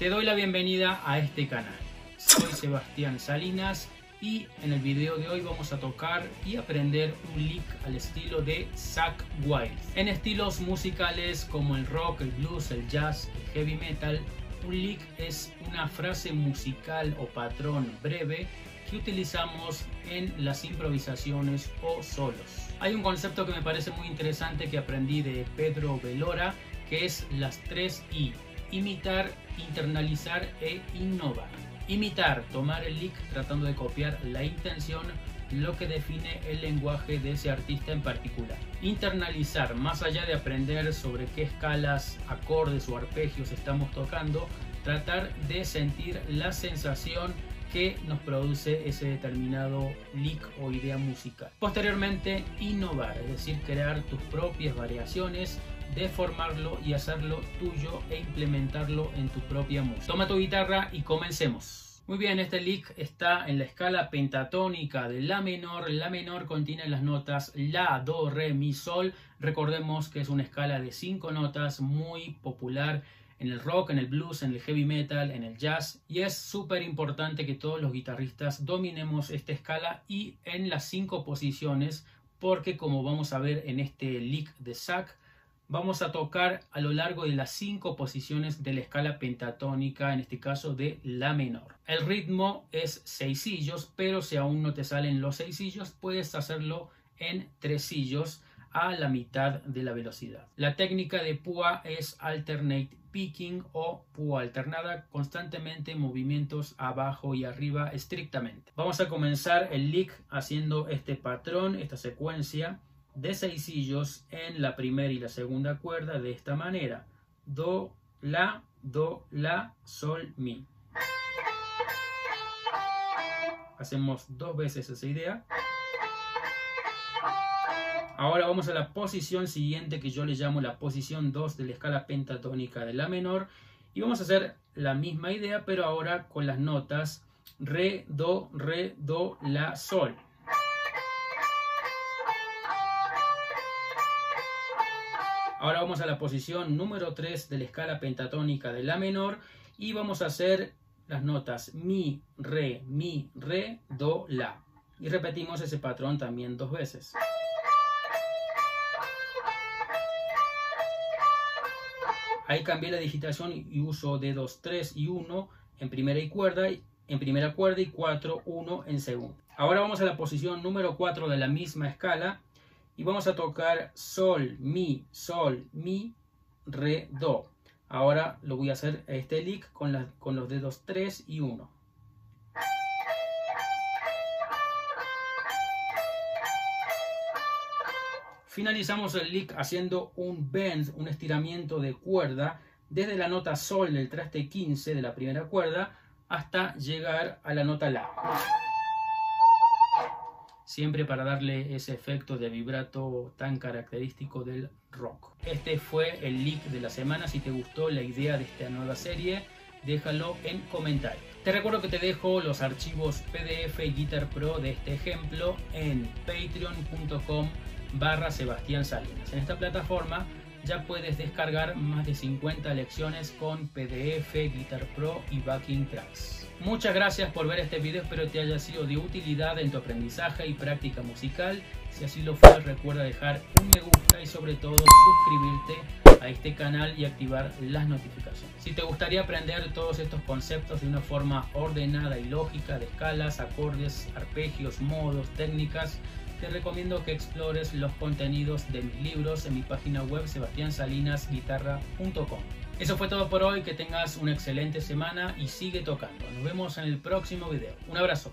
Te doy la bienvenida a este canal. Soy Sebastián Salinas y en el video de hoy vamos a tocar y aprender un lick al estilo de Zack Wild. En estilos musicales como el rock, el blues, el jazz, el heavy metal, un lick es una frase musical o patrón breve que utilizamos en las improvisaciones o solos. Hay un concepto que me parece muy interesante que aprendí de Pedro Velora que es las tres I. Imitar, internalizar e innovar. Imitar, tomar el lick tratando de copiar la intención, lo que define el lenguaje de ese artista en particular. Internalizar, más allá de aprender sobre qué escalas, acordes o arpegios estamos tocando, tratar de sentir la sensación que nos produce ese determinado lick o idea musical. Posteriormente, innovar, es decir, crear tus propias variaciones, deformarlo y hacerlo tuyo e implementarlo en tu propia música. Toma tu guitarra y comencemos. Muy bien, este lick está en la escala pentatónica de La menor. La menor contiene las notas La, Do, Re, Mi, Sol. Recordemos que es una escala de cinco notas muy popular en el rock, en el blues, en el heavy metal, en el jazz. Y es súper importante que todos los guitarristas dominemos esta escala y en las cinco posiciones porque como vamos a ver en este lick de Zack, vamos a tocar a lo largo de las cinco posiciones de la escala pentatónica, en este caso de la menor. El ritmo es seisillos, pero si aún no te salen los seisillos, puedes hacerlo en tresillos a la mitad de la velocidad. La técnica de púa es alternate picking o púa alternada, constantemente movimientos abajo y arriba estrictamente. Vamos a comenzar el lick haciendo este patrón, esta secuencia de seisillos en la primera y la segunda cuerda de esta manera. Do, la, do, la, sol, mi. Hacemos dos veces esa idea. Ahora vamos a la posición siguiente que yo le llamo la posición 2 de la escala pentatónica de la menor. Y vamos a hacer la misma idea, pero ahora con las notas re, do, re, do, la, sol. Ahora vamos a la posición número 3 de la escala pentatónica de la menor y vamos a hacer las notas mi, re, mi, re, do, la. Y repetimos ese patrón también dos veces. Ahí cambié la digitación y uso dedos 3 y 1 en primera y cuerda, en primera cuerda y 4, 1 en segunda. Ahora vamos a la posición número 4 de la misma escala y vamos a tocar sol, mi, sol, mi, re, do. Ahora lo voy a hacer este lick con, con los dedos 3 y 1. Finalizamos el lick haciendo un bend, un estiramiento de cuerda desde la nota sol del traste 15 de la primera cuerda hasta llegar a la nota la siempre para darle ese efecto de vibrato tan característico del rock. Este fue el leak de la semana, si te gustó la idea de esta nueva serie, déjalo en comentarios. Te recuerdo que te dejo los archivos PDF y Guitar Pro de este ejemplo en patreon.com barra Sebastián Salinas. En esta plataforma ya puedes descargar más de 50 lecciones con PDF, Guitar Pro y backing tracks. Muchas gracias por ver este video, espero te haya sido de utilidad en tu aprendizaje y práctica musical. Si así lo fue, recuerda dejar un me gusta y sobre todo suscribirte a este canal y activar las notificaciones. Si te gustaría aprender todos estos conceptos de una forma ordenada y lógica de escalas, acordes, arpegios, modos, técnicas, te recomiendo que explores los contenidos de mis libros en mi página web sebastiansalinasguitarra.com. Eso fue todo por hoy, que tengas una excelente semana y sigue tocando. Nos vemos en el próximo video. Un abrazo.